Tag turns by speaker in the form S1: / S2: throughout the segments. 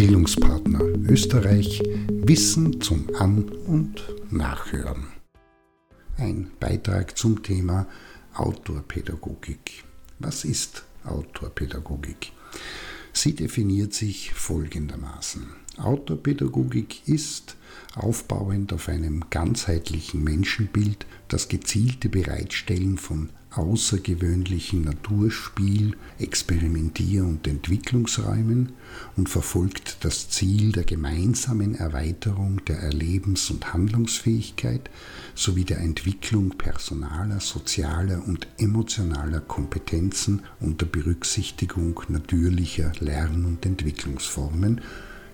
S1: Bildungspartner Österreich Wissen zum An- und Nachhören. Ein Beitrag zum Thema Outdoor-Pädagogik. Was ist Outdoor-Pädagogik? Sie definiert sich folgendermaßen. Outdoor-Pädagogik ist aufbauend auf einem ganzheitlichen Menschenbild das gezielte Bereitstellen von außergewöhnlichen Naturspiel-, Experimentier- und Entwicklungsräumen und verfolgt das Ziel der gemeinsamen Erweiterung der Erlebens- und Handlungsfähigkeit sowie der Entwicklung personaler, sozialer und emotionaler Kompetenzen unter Berücksichtigung natürlicher Lern- und Entwicklungsformen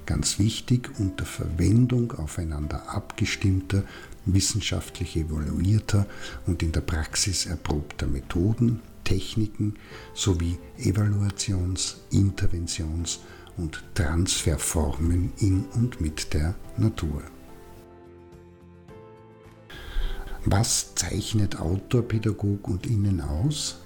S1: ganz wichtig unter Verwendung aufeinander abgestimmter, wissenschaftlich evaluierter und in der Praxis erprobter Methoden, Techniken sowie Evaluations-, Interventions- und Transferformen in und mit der Natur. Was zeichnet Autor, Pädagog und Innen aus?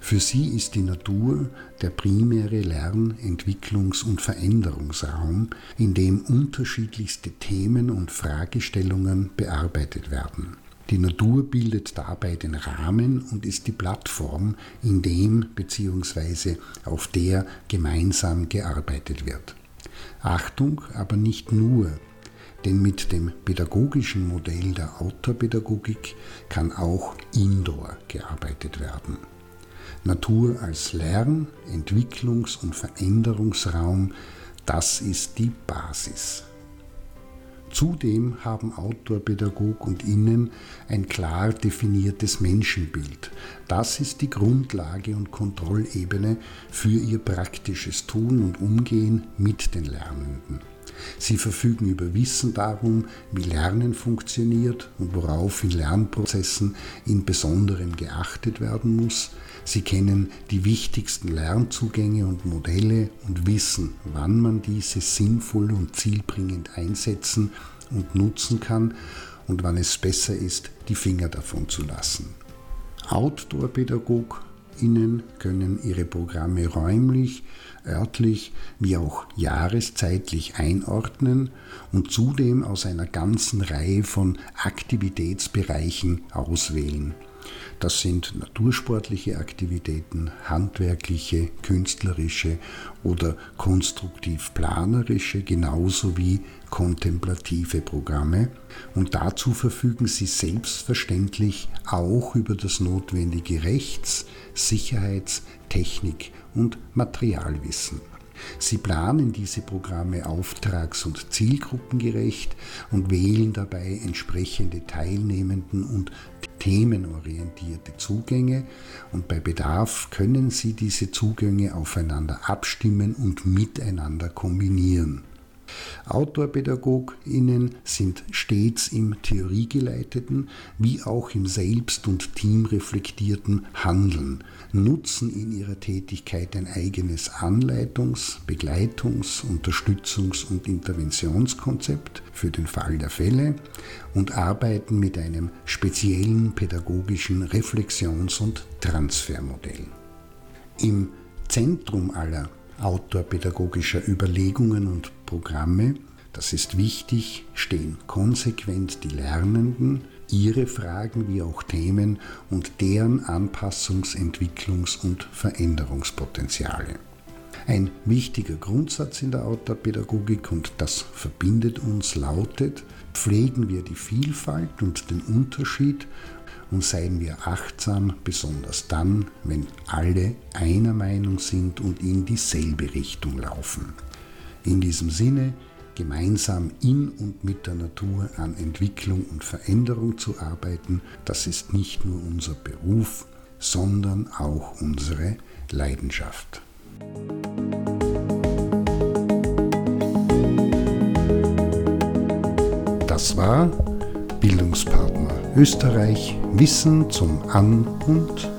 S1: Für sie ist die Natur der primäre Lern-, Entwicklungs- und Veränderungsraum, in dem unterschiedlichste Themen und Fragestellungen bearbeitet werden. Die Natur bildet dabei den Rahmen und ist die Plattform, in dem bzw. auf der gemeinsam gearbeitet wird. Achtung, aber nicht nur, denn mit dem pädagogischen Modell der Outdoor-Pädagogik kann auch indoor gearbeitet werden. Natur als Lern-, Entwicklungs- und Veränderungsraum, das ist die Basis. Zudem haben Autor, Pädagog und Innen ein klar definiertes Menschenbild. Das ist die Grundlage und Kontrollebene für ihr praktisches Tun und Umgehen mit den Lernenden. Sie verfügen über Wissen darum, wie Lernen funktioniert und worauf in Lernprozessen in Besonderem geachtet werden muss. Sie kennen die wichtigsten Lernzugänge und Modelle und wissen, wann man diese sinnvoll und zielbringend einsetzen und nutzen kann und wann es besser ist, die Finger davon zu lassen. Outdoor-Pädagog Ihnen können Ihre Programme räumlich, örtlich wie auch jahreszeitlich einordnen und zudem aus einer ganzen Reihe von Aktivitätsbereichen auswählen. Das sind natursportliche Aktivitäten, handwerkliche, künstlerische oder konstruktiv-planerische, genauso wie kontemplative Programme. Und dazu verfügen sie selbstverständlich auch über das notwendige Rechts-, Sicherheits-, Technik- und Materialwissen. Sie planen diese Programme auftrags- und zielgruppengerecht und wählen dabei entsprechende Teilnehmenden und themenorientierte Zugänge und bei Bedarf können Sie diese Zugänge aufeinander abstimmen und miteinander kombinieren. AutorpädagogInnen sind stets im theoriegeleiteten wie auch im selbst- und teamreflektierten Handeln, nutzen in ihrer Tätigkeit ein eigenes Anleitungs-, Begleitungs-, Unterstützungs- und Interventionskonzept für den Fall der Fälle und arbeiten mit einem speziellen pädagogischen Reflexions- und Transfermodell. Im Zentrum aller autorpädagogischer Überlegungen und Programme, das ist wichtig, stehen konsequent die Lernenden, ihre Fragen wie auch Themen und deren Anpassungs-, Entwicklungs- und Veränderungspotenziale. Ein wichtiger Grundsatz in der Outdoor-Pädagogik und das verbindet uns lautet, pflegen wir die Vielfalt und den Unterschied und seien wir achtsam, besonders dann, wenn alle einer Meinung sind und in dieselbe Richtung laufen. In diesem Sinne, gemeinsam in und mit der Natur an Entwicklung und Veränderung zu arbeiten, das ist nicht nur unser Beruf, sondern auch unsere Leidenschaft. Das war Bildungspartner Österreich Wissen zum An- und